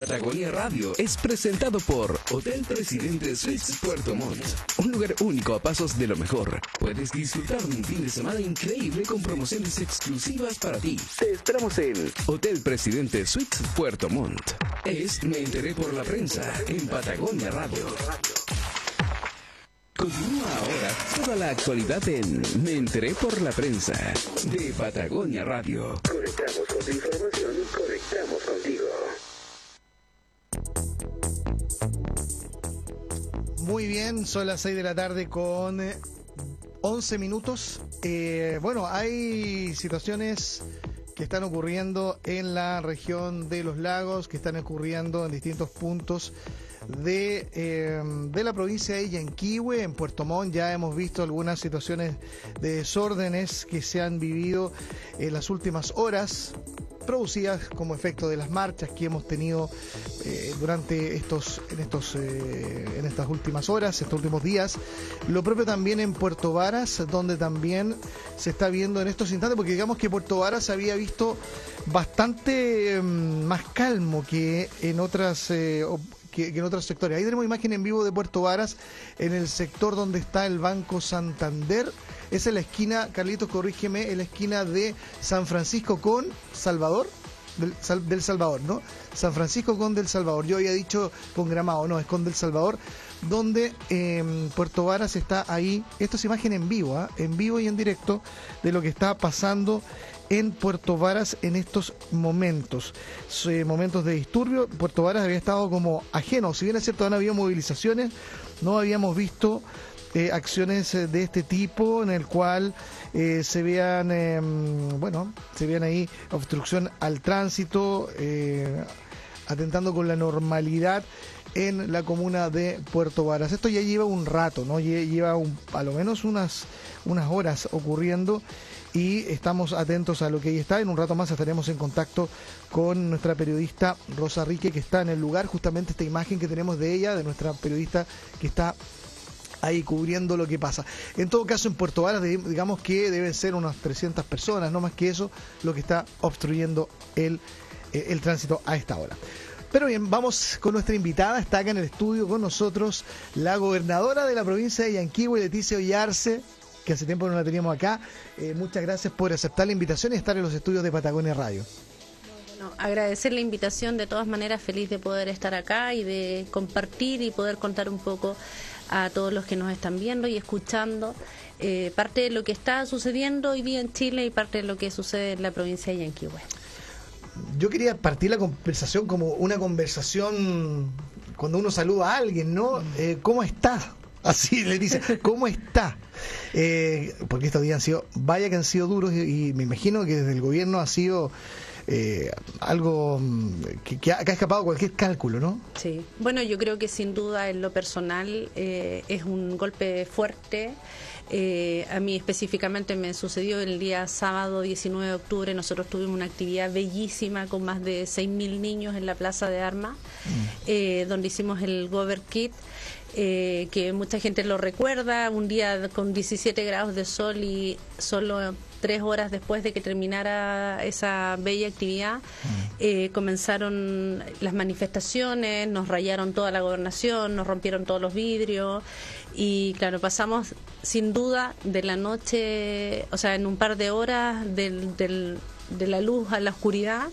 Patagonia Radio es presentado por Hotel Presidente Suites Puerto Montt. Un lugar único a pasos de lo mejor. Puedes disfrutar de un fin de semana increíble con promociones exclusivas para ti. Te esperamos en Hotel Presidente Suites Puerto Montt. Es Me enteré por la prensa en Patagonia Radio. Continúa ahora toda la actualidad en Me enteré por la prensa de Patagonia Radio. Conectamos con tu información, conectamos contigo. Muy bien, son las 6 de la tarde con 11 minutos. Eh, bueno, hay situaciones que están ocurriendo en la región de los lagos, que están ocurriendo en distintos puntos de, eh, de la provincia de Yanquihue, en Puerto Montt. Ya hemos visto algunas situaciones de desórdenes que se han vivido en las últimas horas producidas como efecto de las marchas que hemos tenido eh, durante estos en estos eh, en estas últimas horas, estos últimos días. Lo propio también en Puerto Varas, donde también se está viendo en estos instantes, porque digamos que Puerto Varas había visto bastante mm, más calmo que en otras en otros sectores. Ahí tenemos imagen en vivo de Puerto Varas, en el sector donde está el Banco Santander. Es la esquina, Carlitos, corrígeme, en la esquina de San Francisco con Salvador. Del, Salvador, ¿no? San Francisco con Del Salvador. Yo había dicho con Gramado, no, es con Del Salvador, donde eh, Puerto Varas está ahí. Esto es imagen en vivo, ¿ah? en vivo y en directo de lo que está pasando en Puerto Varas en estos momentos. momentos de disturbio. Puerto Varas había estado como ajeno. Si bien es cierto, han habido movilizaciones, no habíamos visto eh, acciones eh, de este tipo en el cual eh, se vean, em, bueno, se vean ahí obstrucción al tránsito, atentando con la normalidad en la comuna de Puerto Varas. Esto ya lleva un rato, ¿no? Lleva un, a lo menos unas, unas horas ocurriendo y estamos atentos a lo que ahí está. En un rato más estaremos en contacto con nuestra periodista Rosa Rique, que está en el lugar, justamente esta imagen que tenemos de ella, de nuestra periodista que está ahí cubriendo lo que pasa. En todo caso, en Puerto Varas, digamos que deben ser unas 300 personas, no más que eso, lo que está obstruyendo el, eh, el tránsito a esta hora. Pero bien, vamos con nuestra invitada. Está acá en el estudio con nosotros la gobernadora de la provincia de Yanquihue, Leticia Ollarse que hace tiempo no la teníamos acá. Eh, muchas gracias por aceptar la invitación y estar en los estudios de Patagonia Radio. agradecer la invitación, de todas maneras feliz de poder estar acá y de compartir y poder contar un poco a todos los que nos están viendo y escuchando eh, parte de lo que está sucediendo hoy día en Chile y parte de lo que sucede en la provincia de Yanquihue. Yo quería partir la conversación como una conversación cuando uno saluda a alguien, ¿no? Mm. Eh, ¿Cómo está? Así le dice, ¿cómo está? Eh, porque estos días han sido, vaya que han sido duros y, me imagino que desde el gobierno ha sido eh, algo mm, que, ha, escapado cualquier cálculo, ¿no? Sí, bueno, yo creo que sin duda en lo personal eh, es un golpe fuerte. a mí específicamente me sucedió el día sábado 19 de octubre. Nosotros tuvimos una actividad bellísima con más de 6.000 niños en la Plaza de Armas, mm. donde hicimos el Gover Kit. Eh, que mucha gente lo recuerda, un día con 17 grados de sol y solo tres horas después de que terminara esa bella actividad, mm. eh, comenzaron las manifestaciones, nos rayaron toda la gobernación, nos rompieron todos los vidrios y claro, pasamos sin duda de la noche, o sea, en un par de horas del, de la luz a la oscuridad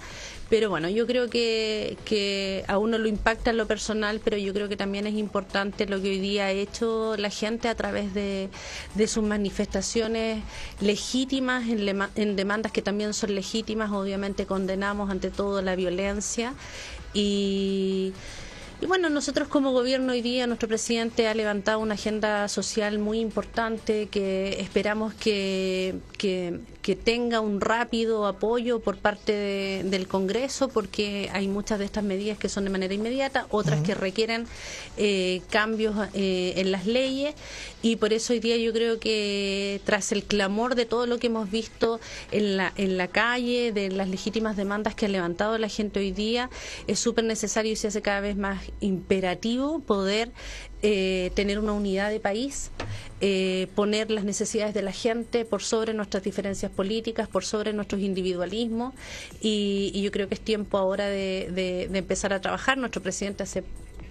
pero bueno, yo creo que, que a uno lo impacta en lo personal, pero yo creo que también es importante lo que hoy día ha hecho la gente a través de, de sus manifestaciones legítimas, en, en demandas que también son legítimas. Obviamente condenamos ante todo la violencia y y bueno, nosotros como gobierno hoy día, nuestro presidente ha levantado una agenda social muy importante que esperamos que, que, tenga un rápido apoyo por parte del Congreso, porque hay muchas de estas medidas que son de manera inmediata, otras que requieren eh, cambios eh, en las leyes, y por eso hoy día yo creo que tras el clamor de todo lo que hemos visto en la, en la calle, de las legítimas demandas que ha levantado la gente hoy día, es súper necesario y se hace cada vez más imperativo poder eh, tener una unidad de país, eh, poner las necesidades de la gente por sobre nuestras diferencias políticas, por sobre nuestros individualismos y, yo creo que es tiempo ahora de, de empezar a trabajar. Nuestro presidente hace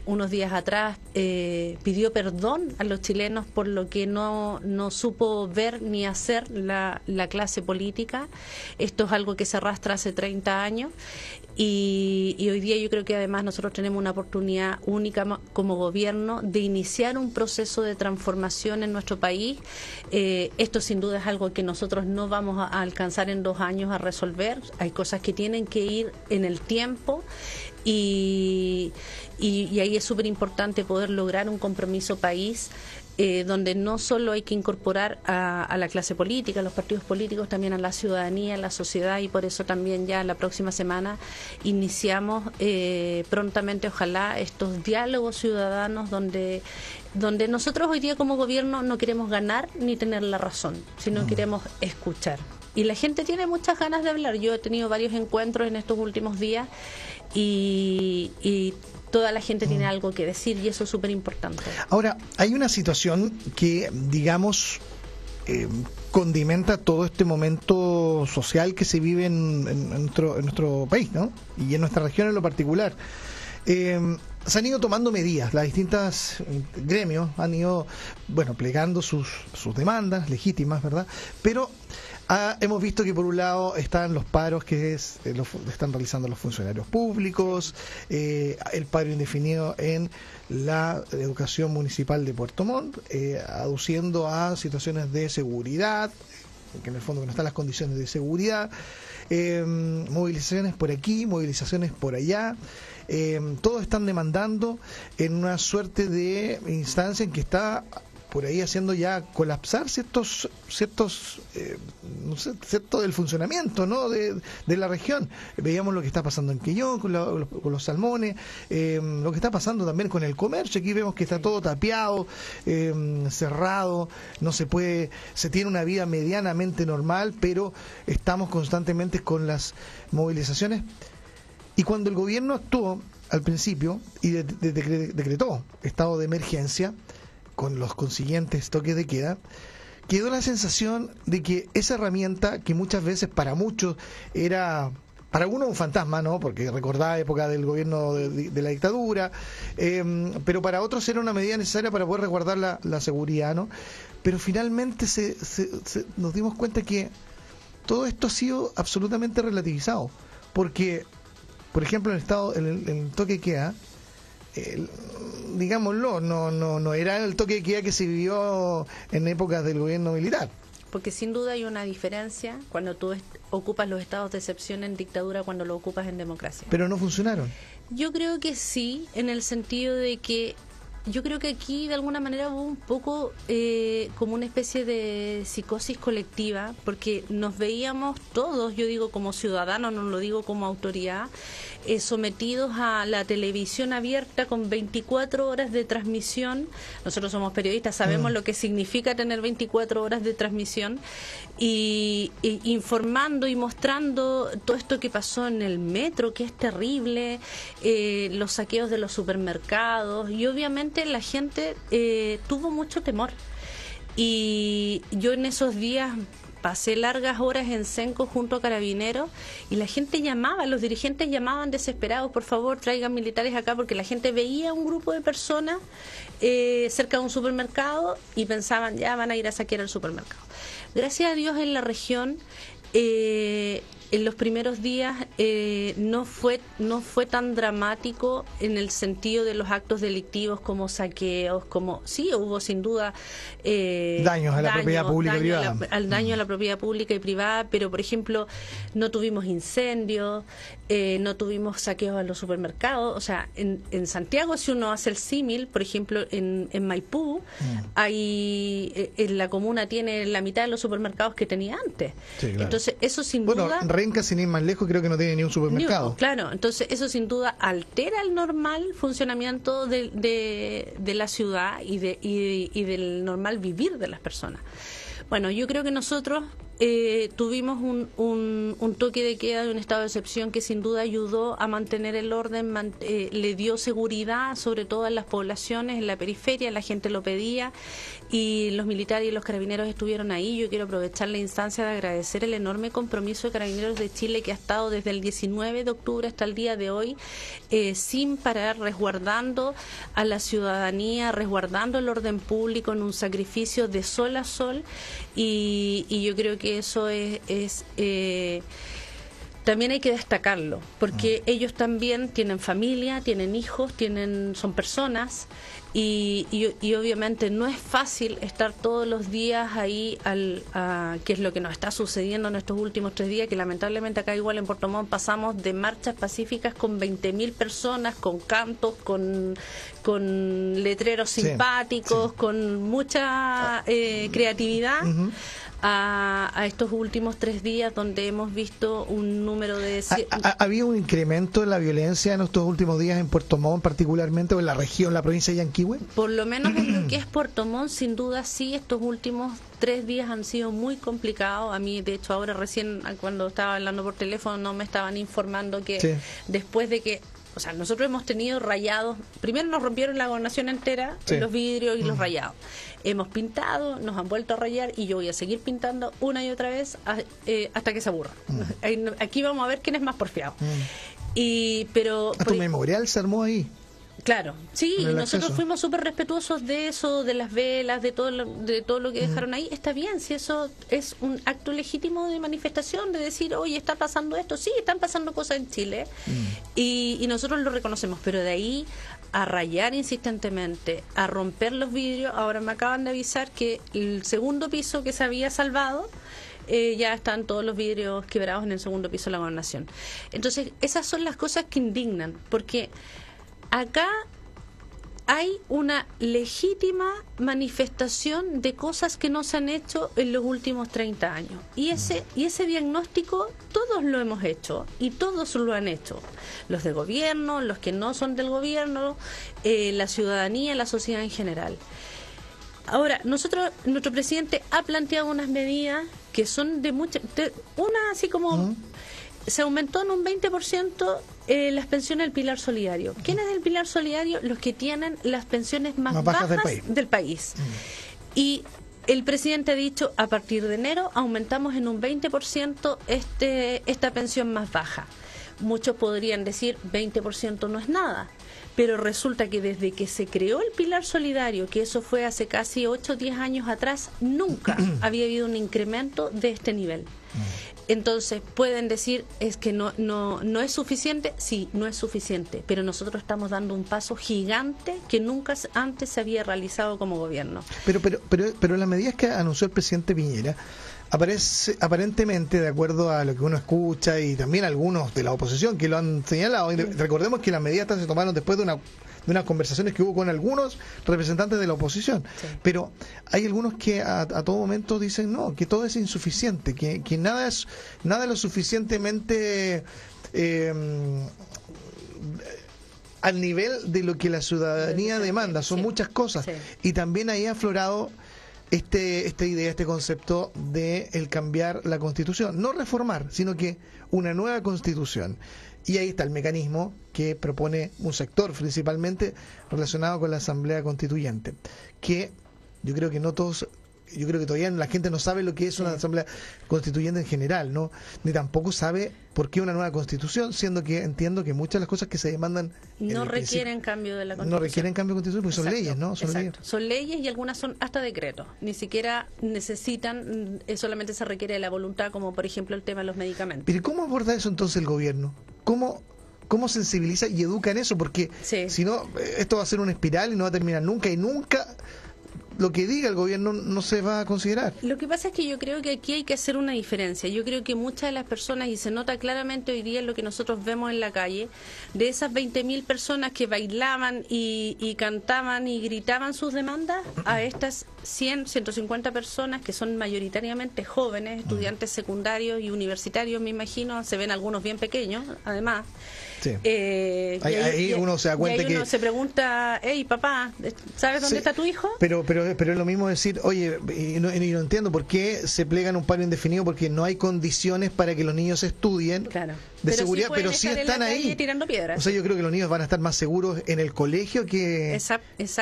unos días atrás eh, pidió perdón a los chilenos por lo que no, no supo ver ni hacer la, la, clase política. Esto es algo que se arrastra hace 30 años y, hoy día yo creo que además nosotros tenemos una oportunidad única como gobierno de iniciar un proceso de transformación en nuestro país. Eh, esto sin duda es algo que nosotros no vamos a alcanzar en dos años a resolver. Hay cosas que tienen que ir en el tiempo y, y, ahí es súper importante poder lograr un compromiso país eh, donde no solo hay que incorporar a, la clase política, a los partidos políticos, también a la ciudadanía, a la sociedad y por eso también ya la próxima semana iniciamos eh, prontamente, ojalá, estos diálogos ciudadanos donde donde nosotros hoy día como gobierno no queremos ganar ni tener la razón, sino mm. queremos escuchar. Y la gente tiene muchas ganas de hablar. Yo he tenido varios encuentros en estos últimos días y, y toda la gente tiene algo que decir y eso es súper importante. Ahora, hay una situación que, digamos, eh, condimenta todo este momento social que se vive en, nuestro, en nuestro país, ¿no? Y en nuestra región en lo particular. Eh, se han ido tomando medidas, las distintas eh, gremios han ido, bueno, plegando sus, sus demandas legítimas, ¿verdad? Pero Ah, hemos visto que por un lado están los paros que es, eh, están realizando los funcionarios públicos, eh, el paro indefinido en la educación municipal de Puerto Montt, eh, aduciendo a situaciones de seguridad, que en el fondo no están las condiciones de seguridad, movilizaciones por aquí, movilizaciones por allá. todos están demandando en una suerte de instancia en que está por ahí haciendo ya colapsar ciertos ciertos eh, no sé, cierto del funcionamiento ¿no? de, la región. Veíamos lo que está pasando en Quillón con, los salmones eh, lo que está pasando también con el comercio. Aquí vemos que está todo tapiado eh, cerrado no se puede se tiene una vida medianamente normal pero estamos constantemente con las movilizaciones. Y cuando el gobierno actuó al principio y decretó estado de emergencia con los consiguientes toques de queda, quedó la sensación de que esa herramienta, que muchas veces para muchos era para algunos un fantasma, ¿no? Porque recordaba época del gobierno de, la dictadura, em, pero para otros era una medida necesaria para poder resguardar la, seguridad, ¿no? Pero finalmente se, nos dimos cuenta que todo esto ha sido absolutamente relativizado, porque, por ejemplo, en el estado, en el, en el toque de queda, digámoslo, no, no, no era el toque de queda que se vivió en épocas del gobierno militar. Porque sin duda hay una diferencia cuando tú ocupas los estados de excepción en dictadura cuando lo ocupas en democracia. Pero no funcionaron. Yo creo que sí, en el sentido de que yo creo que aquí de alguna manera hubo un poco eh, como una especie de psicosis colectiva, porque nos veíamos todos, yo digo como ciudadanos, no lo digo como autoridad, eh, sometidos a la televisión abierta con 24 horas de transmisión. Nosotros somos periodistas, sabemos mm. lo que significa tener 24 horas de transmisión y, informando y mostrando todo esto que pasó en el metro, que es terrible, eh, los saqueos de los supermercados y obviamente la gente eh, tuvo mucho temor. Y yo en esos días pasé largas horas en Senco junto a carabineros y la gente llamaba, los dirigentes llamaban desesperados, por favor traigan militares acá porque la gente veía un grupo de personas eh, cerca de un supermercado y pensaban ya van a ir a saquear el supermercado. Gracias a Dios en la región eh, en los primeros días eh, no fue no fue tan dramático en el sentido de los actos delictivos como saqueos como sí hubo sin duda eh, daños a la propiedad pública y privada. al daño a la propiedad pública y privada pero por ejemplo no tuvimos incendios eh, no tuvimos saqueos a los supermercados. O sea en, en Santiago si uno hace el símil por ejemplo en, en Maipú mm. hay en la comuna tiene la mitad de los supermercados que tenía antes. Entonces eso sin duda Renca, sin ir más lejos, creo que no tiene ni un supermercado. claro, entonces eso sin duda altera el normal funcionamiento de, de, la ciudad y, de, y, del normal vivir de las personas. Bueno, yo creo que nosotros eh, tuvimos un, un, toque de queda de un estado de excepción que sin duda ayudó a mantener el orden, eh, le dio seguridad, sobre todo en las poblaciones, en la periferia, la gente lo pedía y los militares y los carabineros estuvieron ahí. Yo quiero aprovechar la instancia de agradecer el enorme compromiso de Carabineros de Chile que ha estado desde el 19 de octubre hasta el día de hoy eh, sin parar, resguardando a la ciudadanía, resguardando el orden público en un sacrificio de sol a sol y, y yo creo que eso es... es eh, también hay que destacarlo, porque mm. ellos también tienen familia, tienen hijos, tienen, son personas y, y, obviamente no es fácil estar todos los días ahí, al, a, que es lo que nos está sucediendo en estos últimos tres días, que lamentablemente acá igual en Puerto Montt pasamos de marchas pacíficas con 20.000 personas, con cantos, con, con letreros simpáticos, con mucha eh, creatividad a, estos últimos tres días donde hemos visto un número de... ¿Ha, habido un incremento en la violencia en estos últimos días en Puerto Montt particularmente o en la región, la provincia de Yanquihue? Por lo menos en lo que es Puerto Montt, sin duda sí, estos últimos tres días han sido muy complicados. A mí, de hecho, ahora recién cuando estaba hablando por teléfono no me estaban informando que después de que o sea, nosotros hemos tenido rayados. Primero nos rompieron la gobernación entera, los vidrios y los rayados. Hemos pintado, nos han vuelto a rayar y yo voy a seguir pintando una y otra vez eh, hasta que se aburra. Aquí vamos a ver quién es más porfiado. Y, pero, ¿A tu memorial se armó ahí? Claro, sí, nosotros fuimos súper respetuosos de eso, de las velas, de todo, lo, de todo lo que dejaron ahí. Está bien, si eso es un acto legítimo de manifestación, de decir, oye, está pasando esto, sí, están pasando cosas en Chile, mm. y, y nosotros lo reconocemos, pero de ahí a rayar insistentemente, a romper los vidrios, ahora me acaban de avisar que el segundo piso que se había salvado, eh, ya están todos los vidrios quebrados en el segundo piso de la gobernación. Entonces, esas son las cosas que indignan, porque acá hay una legítima manifestación de cosas que no se han hecho en los últimos 30 años. Y ese, y ese diagnóstico todos lo hemos hecho y todos lo han hecho. Los de gobierno, los que no son del gobierno, eh, la ciudadanía, la sociedad en general. Ahora, nosotros, nuestro presidente ha planteado unas medidas que son de mucha... una así como se aumentó en un 20% eh, las pensiones del pilar solidario. ¿Quién es el pilar solidario? Los que tienen las pensiones más, bajas, del país. Mm. Y el presidente ha dicho, a partir de enero aumentamos en un 20% este, esta pensión más baja. Muchos podrían decir 20% no es nada, pero resulta que desde que se creó el pilar solidario, que eso fue hace casi 8 o 10 años atrás, nunca había habido un incremento de este nivel. Entonces, pueden decir, es que no, no, no es suficiente, sí, no es suficiente, pero nosotros estamos dando un paso gigante que nunca antes se había realizado como gobierno. Pero, pero, pero, pero las medidas que anunció el presidente Piñera, aparece aparentemente de acuerdo a lo que uno escucha y también algunos de la oposición que lo han señalado recordemos que las medidas se tomaron después de una de unas conversaciones que hubo con algunos representantes de la oposición. Pero hay algunos que a, todo momento dicen no, que todo es insuficiente, que, que nada es nada lo suficientemente em, al nivel de lo que la ciudadanía demanda. Son muchas cosas. Y también ahí ha aflorado este, esta idea, este concepto de el cambiar la constitución. No reformar, sino que una nueva constitución. Y ahí está el mecanismo que propone un sector principalmente relacionado con la Asamblea Constituyente, que yo creo que no todos yo creo que todavía la gente no sabe lo que es una asamblea constituyente en general, ¿no? Ni tampoco sabe por qué una nueva constitución, siendo que entiendo que muchas de las cosas que se demandan no requieren cambio de la constitución. No requieren cambio de constitución porque son leyes, ¿no? Son leyes. son leyes. y algunas son hasta decretos. Ni siquiera necesitan, eh, solamente se requiere de la voluntad, como por ejemplo el tema de los medicamentos. Pero ¿cómo aborda eso entonces el gobierno? ¿Cómo cómo sensibiliza y educa en eso, porque si no, eh, esto va a ser una espiral y no va a terminar nunca y nunca lo que diga el gobierno no se va a considerar. Lo que pasa es que yo creo que aquí hay que hacer una diferencia. Yo creo que muchas de las personas, y se nota claramente hoy día en lo que nosotros vemos en la calle, de esas 20.000 personas que bailaban y, y, cantaban y gritaban sus demandas, a estas 100, 150 personas que son mayoritariamente jóvenes, estudiantes secundarios y universitarios, me imagino, se ven algunos bien pequeños, además Eh, ahí, uno se da cuenta y uno se pregunta, hey papá, ¿sabes dónde está tu hijo? Pero, pero, pero es lo mismo decir, oye, y no, entiendo por qué se plegan un paro indefinido porque no hay condiciones para que los niños estudien de seguridad, pero sí están ahí. Tirando piedras. O sea, yo creo que los niños van a estar más seguros en el colegio que,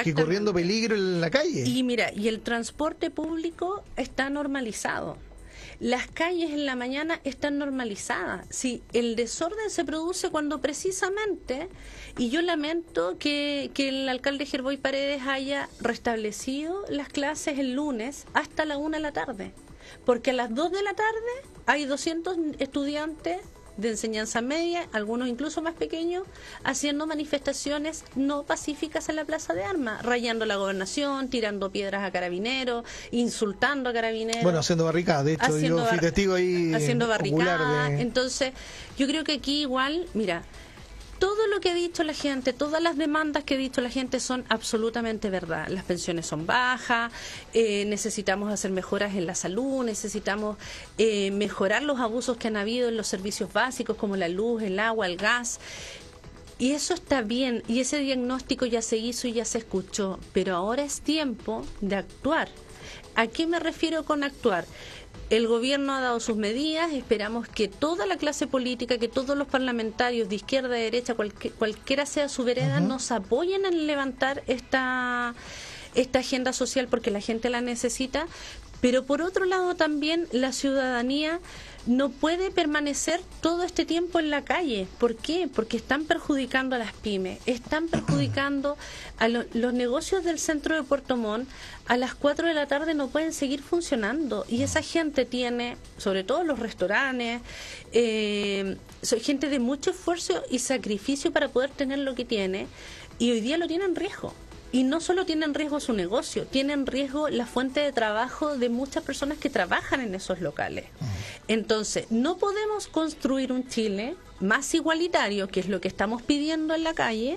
que corriendo peligro en la calle. Y mira, y el transporte público está normalizado las calles en la mañana están normalizadas. Si el desorden se produce cuando precisamente, y yo lamento que, que el alcalde Gerboy Paredes haya restablecido las clases el lunes hasta la una de la tarde, porque a las dos de la tarde hay 200 estudiantes de enseñanza media, algunos incluso más pequeños, haciendo manifestaciones no pacíficas en la Plaza de Armas, rayando la gobernación, tirando piedras a carabineros, insultando a carabineros. Bueno, haciendo barricadas, de hecho, yo fui testigo ahí. Haciendo barricadas. Entonces, yo creo que aquí igual, mira, todo lo que ha dicho la gente, todas las demandas que ha dicho la gente son absolutamente verdad. Las pensiones son bajas, eh, necesitamos hacer mejoras en la salud, necesitamos eh, mejorar los abusos que han habido en los servicios básicos como la luz, el agua, el gas. Y eso está bien, y ese diagnóstico ya se hizo y ya se escuchó, pero ahora es tiempo de actuar. ¿A qué me refiero con actuar? El gobierno ha dado sus medidas, esperamos que toda la clase política, que todos los parlamentarios de izquierda, de derecha, cualquiera sea su vereda, nos apoyen en levantar esta, esta agenda social porque la gente la necesita, pero por otro lado también la ciudadanía no puede permanecer todo este tiempo en la calle. ¿Por qué? Porque están perjudicando a las pymes, están perjudicando a los negocios del centro de Puerto Montt. A las 4 de la tarde no pueden seguir funcionando y esa gente tiene, sobre todo los restaurantes, eh, gente de mucho esfuerzo y sacrificio para poder tener lo que tiene y hoy día lo tienen en riesgo. Y no solo tienen riesgo su negocio, tienen riesgo la fuente de trabajo de muchas personas que trabajan en esos locales. Entonces, no podemos construir un Chile más igualitario, que es lo que estamos pidiendo en la calle,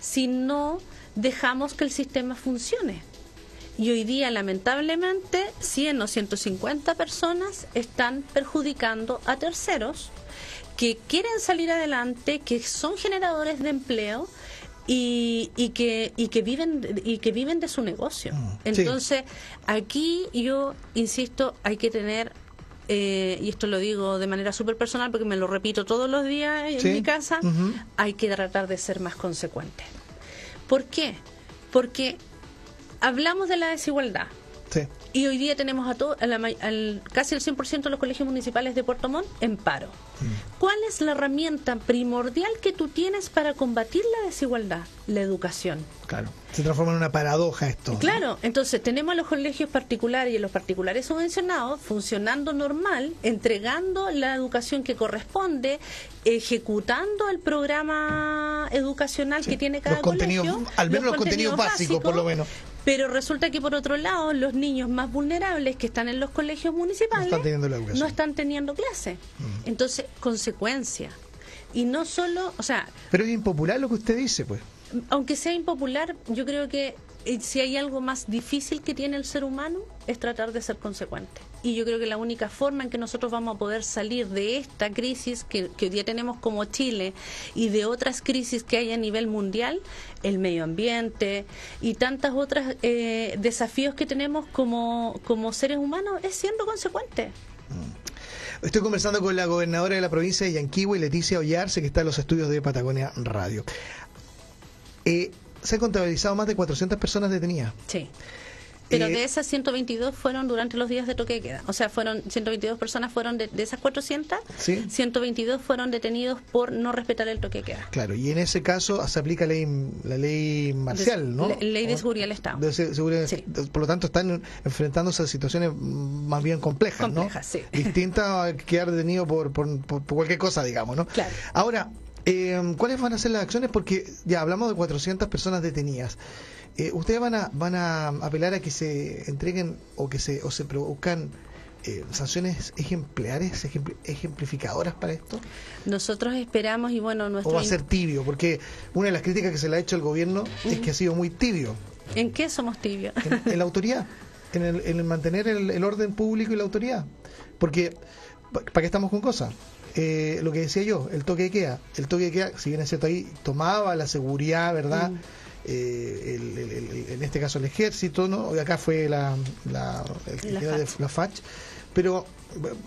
si no dejamos que el sistema funcione. Y hoy día, lamentablemente, 100 o 150 personas están perjudicando a terceros que quieren salir adelante, que son generadores de empleo, y, y, que y que viven y que viven de su negocio. Mm, Entonces, aquí yo insisto, hay que tener eh, y esto lo digo de manera súper personal porque me lo repito todos los días en mi casa, hay que tratar de ser más consecuentes. ¿Por qué? Porque hablamos de la desigualdad. Y hoy día tenemos a todo, al, casi el 100% de los colegios municipales de Puerto Montt en paro. Mm. ¿Cuál es la herramienta primordial que tú tienes para combatir la desigualdad? La educación. Claro, se transforma en una paradoja esto. Claro, entonces tenemos a los colegios particulares y a los particulares subvencionados funcionando normal, entregando la educación que corresponde, ejecutando el programa educacional que tiene cada colegio. Al menos los, contenidos, básicos, por lo menos. Pero resulta que por otro lado, los niños más vulnerables que están en los colegios municipales no están teniendo, clase. Mm. Entonces, consecuencia. Y no solo, o sea... Pero es impopular lo que usted dice, pues. Aunque sea impopular, yo creo que eh, si hay algo más difícil que tiene el ser humano es tratar de ser consecuente. Y yo creo que la única forma en que nosotros vamos a poder salir de esta crisis que, hoy día tenemos como Chile y de otras crisis que hay a nivel mundial, el medio ambiente y tantas otras eh, desafíos que tenemos como, como seres humanos, es siendo consecuente. Mm. Estoy conversando con la gobernadora de la provincia de Yanquihue, Leticia Ollarse, que está en los estudios de Patagonia Radio. Eh, se han contabilizado más de 400 personas detenidas. Sí. Pero de esas 122 fueron durante los días de toque de queda. O sea, fueron 122 personas fueron de, esas 400, ¿Sí? 122 fueron detenidos por no respetar el toque de queda. Claro, y en ese caso se aplica ley, la ley marcial, ¿no? ley de seguridad del Estado. Por lo tanto, están enfrentándose a situaciones más bien complejas, complejas sí. Distintas a quedar detenido por, por, por, cualquier cosa, digamos, ¿no? Claro. Ahora, eh, ¿cuáles van a ser las acciones? Porque ya hablamos de 400 personas detenidas. Eh, ¿Ustedes van a, van a apelar a que se entreguen o que se, o se produzcan eh, sanciones ejemplares, ejemplificadoras para esto? Nosotros esperamos y bueno, nuestro... ¿O va a ser tibio? Porque una de las críticas que se le ha hecho al gobierno es que ha sido muy tibio. ¿En qué somos tibios? En, la autoridad, en el, mantener el, orden público y la autoridad. Porque, ¿para qué estamos con cosas? eh, lo que decía yo, el toque de queda. El toque de queda, si bien es cierto ahí, tomaba la seguridad, ¿verdad? Mm. Eh, el- el- el- en este caso el ejército, ¿no? Y acá fue la, la, el que La era de FACH. la FACH. Pero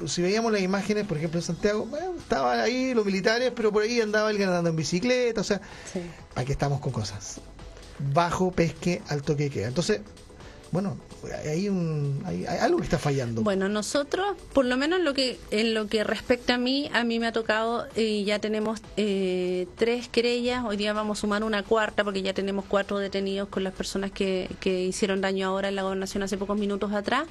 si veíamos las imágenes, por ejemplo, en Santiago, bueno, estaban ahí los militares, pero por ahí andaba alguien andando en bicicleta, o sea, Sí. aquí estamos con cosas. Bajo pesque al toque de queda. Entonces, bueno, hay, un, hay, hay algo que está fallando. Bueno, nosotros, por lo menos en lo que en lo que respecta a mí, a mí me ha tocado y ya tenemos eh, tres querellas. Hoy día vamos a sumar una cuarta porque ya tenemos cuatro detenidos con las personas que, que hicieron daño ahora en la gobernación hace pocos minutos atrás.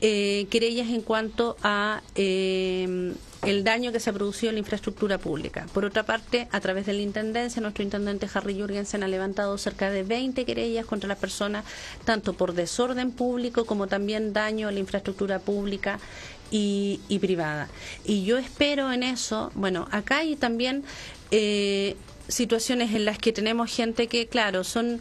Eh, querellas en cuanto a eh, el daño que se ha producido en la infraestructura pública. Por otra parte, a través de la Intendencia, nuestro intendente Harry Jurgensen ha levantado cerca de 20 querellas contra las personas, tanto por desorden público como también daño a la infraestructura pública y, privada. Y yo espero en eso, bueno, acá hay también eh, situaciones en las que tenemos gente que, claro, son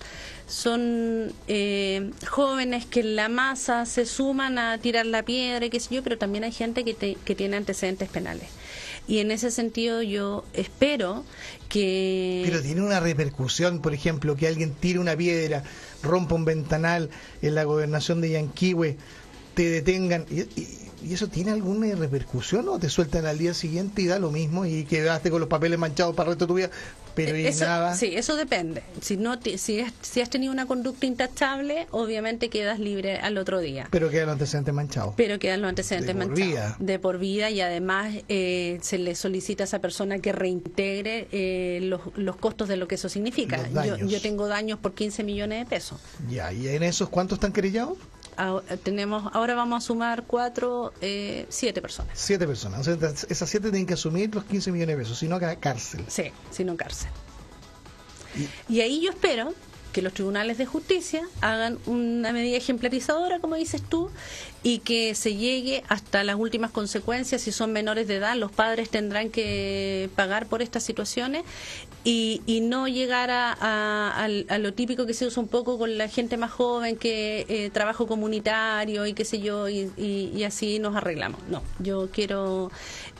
son eh, jóvenes que en la masa se suman a tirar la piedra y qué sé yo, pero también hay gente que, te- que tiene antecedentes penales. Y en ese sentido yo espero que... Pero tiene una repercusión, por ejemplo, que alguien tire una piedra, rompa un ventanal en la gobernación de Yanquihue, te detengan. ¿Y, y- y eso tiene alguna repercusión o te sueltan al día siguiente y da lo mismo y quedaste con los papeles manchados para el resto de tu vida? Pero Eso- nada. Sí, eso depende. Si no si, has, si has tenido una conducta intachable, obviamente quedas libre al otro día. Pero quedan los antecedentes manchados. Pero quedan los antecedentes De por manchados. vida. De por vida y además eh, se le solicita a esa persona que reintegre eh, los, los costos de lo que eso significa. Yo, yo tengo daños por 15 millones de pesos. Ya, ¿y en esos cuántos están querellados? Ahora, tenemos, ahora vamos a sumar cuatro, eh, siete personas. Siete personas. O sea, esas siete tienen que asumir los 15 millones de pesos, si no, cárcel. Sí, sino cárcel. Y ahí yo espero que los tribunales de justicia hagan una medida ejemplarizadora, como dices tú, y que se llegue hasta las últimas consecuencias. Si son menores de edad, los padres tendrán que pagar por estas situaciones y, y no llegar a, a- lo típico que se usa un poco con la gente más joven, que eh, trabajo comunitario y qué sé yo, y- y así nos arreglamos. No, yo quiero,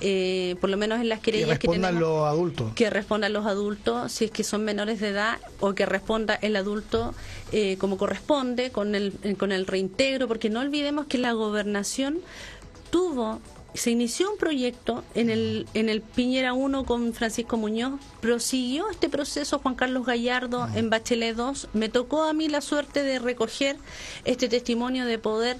eh, por lo menos en las Que querellas que respondan tenemos los adultos. que respondan los adultos si es que son menores de edad o que responda el adulto eh, como corresponde con el eh, con el reintegro porque no olvidemos que la gobernación tuvo se inició un proyecto en el en el Piñera 1 con Francisco Muñoz prosiguió este proceso Juan Carlos Gallardo en Bachelet 2 me tocó a mí la suerte de recoger este testimonio de poder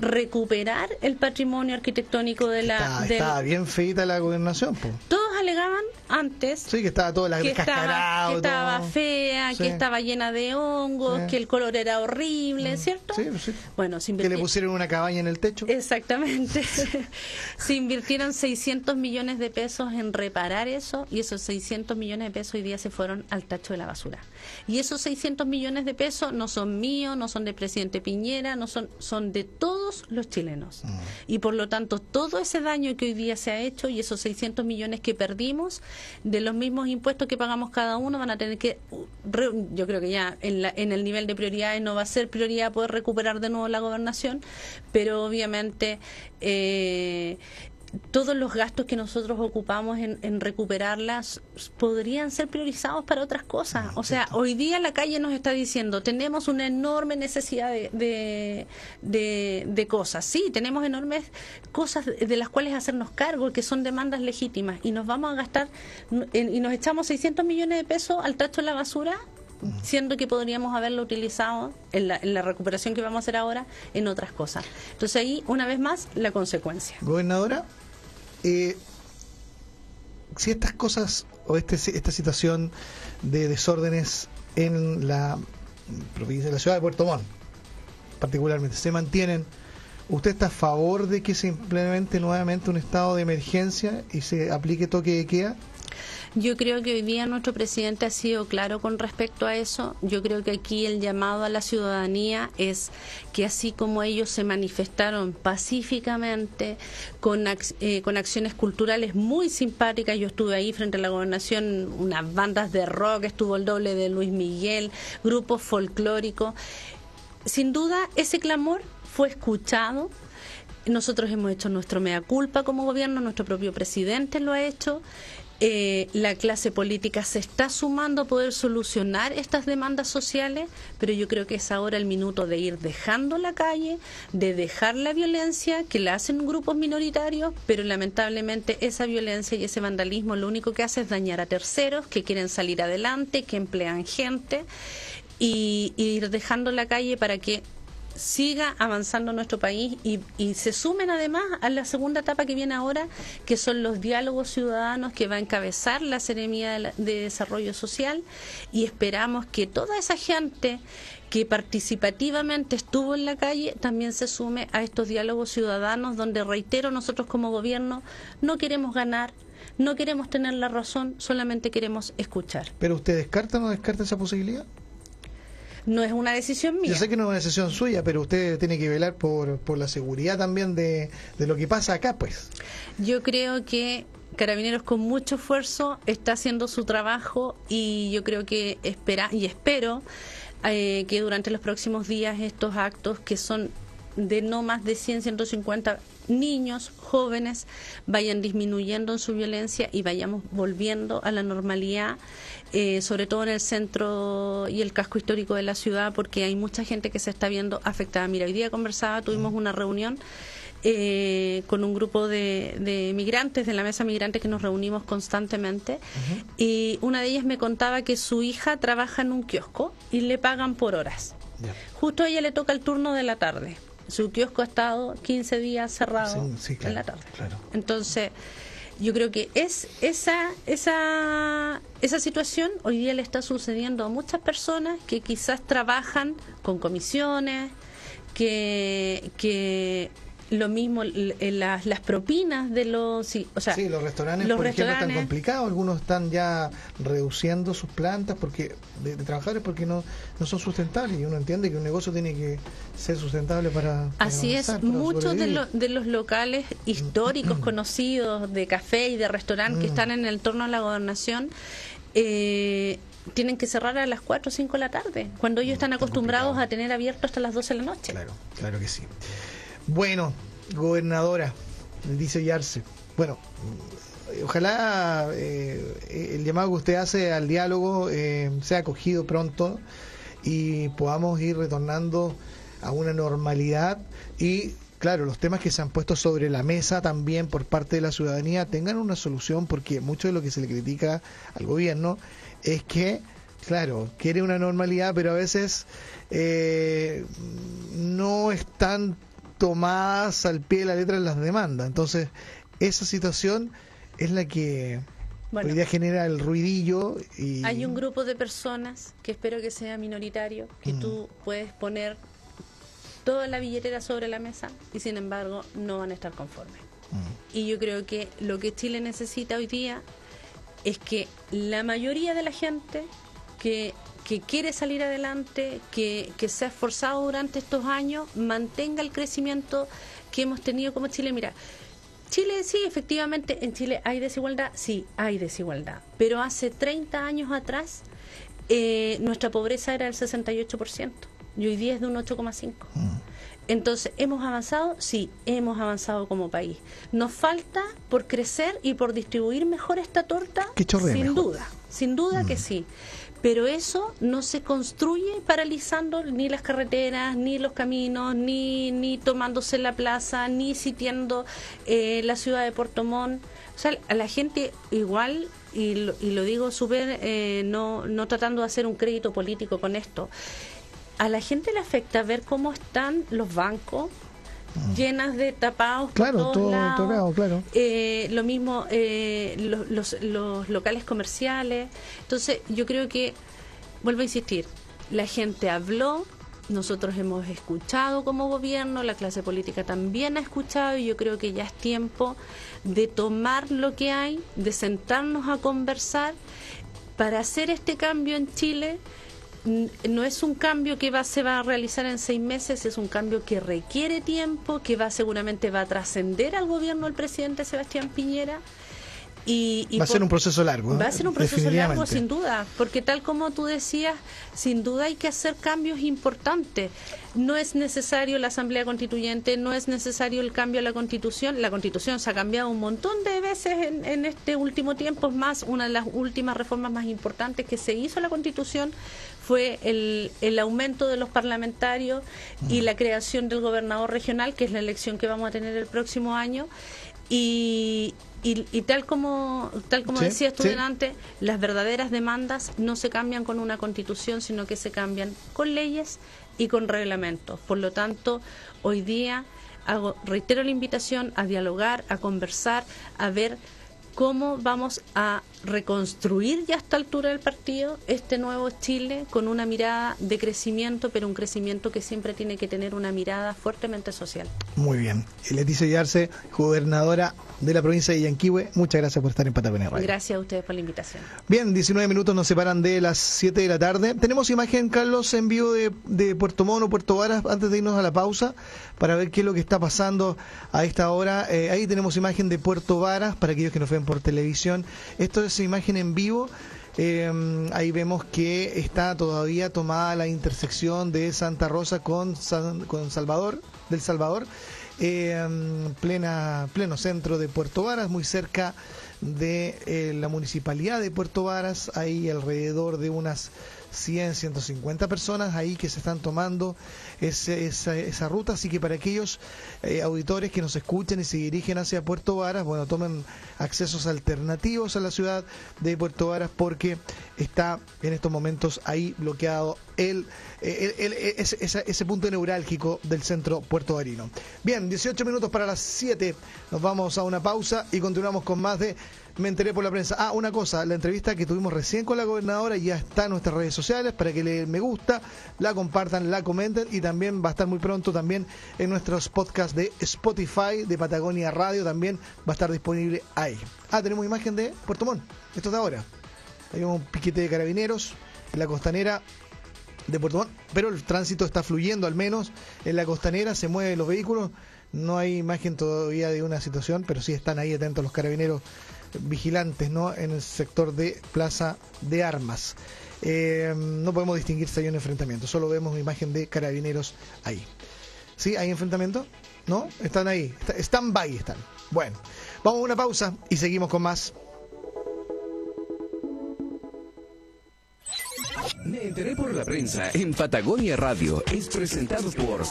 recuperar el patrimonio arquitectónico de la estaba bien feita la gobernación, pues. todos alegaban antes Sí, que estaba toda la que estaba, que estaba fea, Sí. que estaba llena de hongos, Sí. que el color era horrible, ¿cierto? Sí, sí. Bueno, se Que le pusieron una cabaña en el techo. Exactamente. se invirtieron 600 millones de pesos en reparar eso y esos 600 millones de pesos hoy día se fueron al tacho de la basura. Y esos 600 millones de pesos no son míos, no son del presidente Piñera, no son son de todos los chilenos. Y por lo tanto, todo ese daño que hoy día se ha hecho y esos 600 millones que perdimos de los mismos impuestos que pagamos cada uno van a tener que yo creo que ya en, la- en el nivel de prioridades no va a ser prioridad poder recuperar de nuevo la gobernación, pero obviamente eh, todos los gastos que nosotros ocupamos en, en recuperarlas podrían ser priorizados para otras cosas. O sea, hoy día la calle nos está diciendo, tenemos una enorme necesidad de, de, de- de cosas. Sí, tenemos enormes cosas de las cuales hacernos cargo, que son demandas legítimas, y nos vamos a gastar, en- y nos echamos 600 millones de pesos al tacho de la basura siendo que podríamos haberlo utilizado en la, en la recuperación que vamos a hacer ahora en otras cosas. Entonces ahí, una vez más, la consecuencia. Gobernadora, eh, si estas cosas o este, esta situación de desórdenes en la provincia de la ciudad de Puerto Montt, particularmente, se mantienen, ¿usted está a favor de que se implemente nuevamente un estado de emergencia y se aplique toque de queda? Yo creo que hoy día nuestro presidente ha sido claro con respecto a eso. Yo creo que aquí el llamado a la ciudadanía es que así como ellos se manifestaron pacíficamente con, eh, con acciones culturales muy simpáticas, yo estuve ahí frente a la gobernación, unas bandas de rock, estuvo el doble de Luis Miguel, grupos folclóricos. Sin duda, ese clamor fue escuchado Nosotros hemos hecho nuestro mea culpa como gobierno, nuestro propio presidente lo ha hecho. Eh, la clase política se está sumando a poder solucionar estas demandas sociales, pero yo creo que es ahora el minuto de ir dejando la calle, de dejar la violencia que la hacen grupos minoritarios, pero lamentablemente esa violencia y ese vandalismo lo único que hace es dañar a terceros que quieren salir adelante, que emplean gente y ir dejando la calle para que siga avanzando nuestro país y, se sumen además a la segunda etapa que viene ahora, que son los diálogos ciudadanos que va a encabezar la Seremía de, Desarrollo Social y esperamos que toda esa gente que participativamente estuvo en la calle también se sume a estos diálogos ciudadanos donde, reitero, nosotros como gobierno no queremos ganar, no queremos tener la razón, solamente queremos escuchar. ¿Pero usted descarta o no descarta esa posibilidad? No es una decisión mía. Yo sé que no es una decisión suya, pero usted tiene que velar por, por la seguridad también de, de lo que pasa acá, pues. Yo creo que Carabineros con mucho esfuerzo está haciendo su trabajo y yo creo que espera y espero eh, que durante los próximos días estos actos que son de no más de 100, 150 niños, jóvenes, vayan disminuyendo en su violencia y vayamos volviendo a la normalidad, eh, sobre todo en el centro y el casco histórico de la ciudad, porque hay mucha gente que se está viendo afectada. Mira, hoy día conversaba, tuvimos una reunión. Eh, con un grupo de, migrantes, de la mesa migrante que nos reunimos constantemente, y una de ellas me contaba que su hija trabaja en un kiosco y le pagan por horas. Justo a ella le toca el turno de la tarde su kiosco ha estado 15 días cerrado en la tarde. Entonces, yo creo que es esa, esa, esa situación hoy día le está sucediendo a muchas personas que quizás trabajan con comisiones, que, que lo mismo las, las propinas de los o sea sí los restaurantes por ejemplo están complicados algunos están ya reduciendo sus plantas porque de, trabajadores porque no no son sustentables y uno entiende que un negocio tiene que ser sustentable para, así es muchos de, los de los locales históricos conocidos de café y de restaurante que mm. están en el entorno de la gobernación eh, tienen que cerrar a las 4 o 5 de la tarde, cuando ellos mm, están acostumbrados a tener abierto hasta las 12 de la noche. Claro, claro que sí. Bueno, gobernadora, dice Yarse. Bueno, ojalá eh, el llamado que usted hace al diálogo eh, sea acogido pronto y podamos ir retornando a una normalidad y claro, los temas que se han puesto sobre la mesa también por parte de la ciudadanía tengan una solución porque mucho de lo que se le critica al gobierno es que, claro, quiere una normalidad, pero a veces eh, no están tomadas al pie de la letra en las demandas. Entonces, esa situación es la que hoy día genera el ruidillo. Y... Hay un grupo de personas que espero que sea minoritario, que mm. tú puedes poner toda la billetera sobre la mesa y sin embargo no van a estar conformes. Mm. Y yo creo que lo que Chile necesita hoy día es que la mayoría de la gente que que quiere salir adelante, que, se ha esforzado durante estos años, mantenga el crecimiento que hemos tenido como Chile. Mira, Chile sí, efectivamente, en Chile hay desigualdad, sí, hay desigualdad, pero hace 30 años atrás eh, nuestra pobreza era del 68% y hoy día es de un 8,5%. Mm. Entonces, ¿hemos avanzado? Sí, hemos avanzado como país. Nos falta por crecer y por distribuir mejor esta torta, sin duda, sin duda que mm. sí pero eso no se construye paralizando ni las carreteras, ni los caminos, ni, ni tomándose la plaza, ni sitiando eh, la ciudad de Puerto Montt. O sea, a la gente igual, y lo, y lo digo súper, eh, no, no tratando de hacer un crédito político con esto, a la gente le afecta ver cómo están los bancos. Llenas de tapados claro, todo, lados. claro. Eh, lo mismo eh, los, los, locales comerciales. Entonces, yo creo que, vuelvo a insistir, la gente habló, nosotros hemos escuchado como gobierno, la clase política también ha escuchado y yo creo que ya es tiempo de tomar lo que hay, de sentarnos a conversar para hacer este cambio en Chile no es un cambio que va, se va a realizar en seis meses, es un cambio que requiere tiempo, que va seguramente va a trascender al gobierno del presidente Sebastián Piñera Y, va a ser un proceso largo. Va a ser un proceso largo, sin duda, porque tal como tú decías, sin duda hay que hacer cambios importantes. No es necesario la Asamblea Constituyente, no es necesario el cambio a la Constitución. La Constitución se ha cambiado un montón de veces en, en este último tiempo. Es más, una de las últimas reformas más importantes que se hizo a la Constitución fue el, el aumento de los parlamentarios y la creación del gobernador regional, que es la elección que vamos a tener el próximo año. Y, y, tal como tal como decías tú las verdaderas demandas no se cambian con una constitución, sino que se cambian con leyes y con reglamentos. Por lo tanto, hoy día hago, reitero la invitación a dialogar, a conversar, a ver cómo vamos a reconstruir ya a esta altura del partido este nuevo Chile con una mirada de crecimiento, pero un crecimiento que siempre tiene que tener una mirada fuertemente social. Muy bien. Leticia Yarse, gobernadora de la provincia de Yanquihue, muchas gracias por estar en Patagonia Radio. Gracias a ustedes por la invitación. Bien, 19 minutos nos separan de las 7 de la tarde. Tenemos imagen, Carlos, en vivo de, Puerto Mono, Puerto Varas, antes de irnos a la pausa, para ver qué es lo que está pasando a esta hora. Eh, ahí tenemos imagen de Puerto Varas, para aquellos que nos ven por televisión. Esto es imagen en vivo. Eh, ahí vemos que está todavía tomada la intersección de Santa Rosa con, con Salvador, del Salvador, eh, plena, pleno centro de Puerto Varas, muy cerca de eh, la municipalidad de Puerto Varas, ahí alrededor de unas 100, 150 personas ahí que se están tomando esa, esa, ruta. Así que para aquellos eh, auditores que nos escuchen y se dirigen hacia Puerto Varas, bueno, tomen accesos alternativos a la ciudad de Puerto Varas porque está en estos momentos ahí bloqueado el, ese, ese, punto neurálgico del centro puertovarino. Bien, 18 minutos para las 7. Nos vamos a una pausa y continuamos con más de me enteré por la prensa. Ah, una cosa, la entrevista que tuvimos recién con la gobernadora ya está en nuestras redes sociales para que le me gusta, la compartan, la comenten y también va a estar muy pronto también en nuestros podcasts de Spotify, de Patagonia Radio, también va a estar disponible ahí. Ah, tenemos imagen de Puerto Montt, esto es de ahora. Hay un piquete de carabineros en la costanera de Puerto Montt, pero el tránsito está fluyendo al menos en la costanera, se mueven los vehículos, no hay imagen todavía de una situación, pero sí están ahí atentos los carabineros vigilantes ¿no? en el sector de Plaza de Armas. Eh, no podemos distinguir si hay un enfrentamiento, solo vemos imagen de carabineros ahí. ¿Sí? ¿Hay enfrentamiento? ¿No? Están ahí, están by, están. Bueno, vamos a una pausa y seguimos con más. Me enteré por la prensa en Patagonia Radio. Es presentado por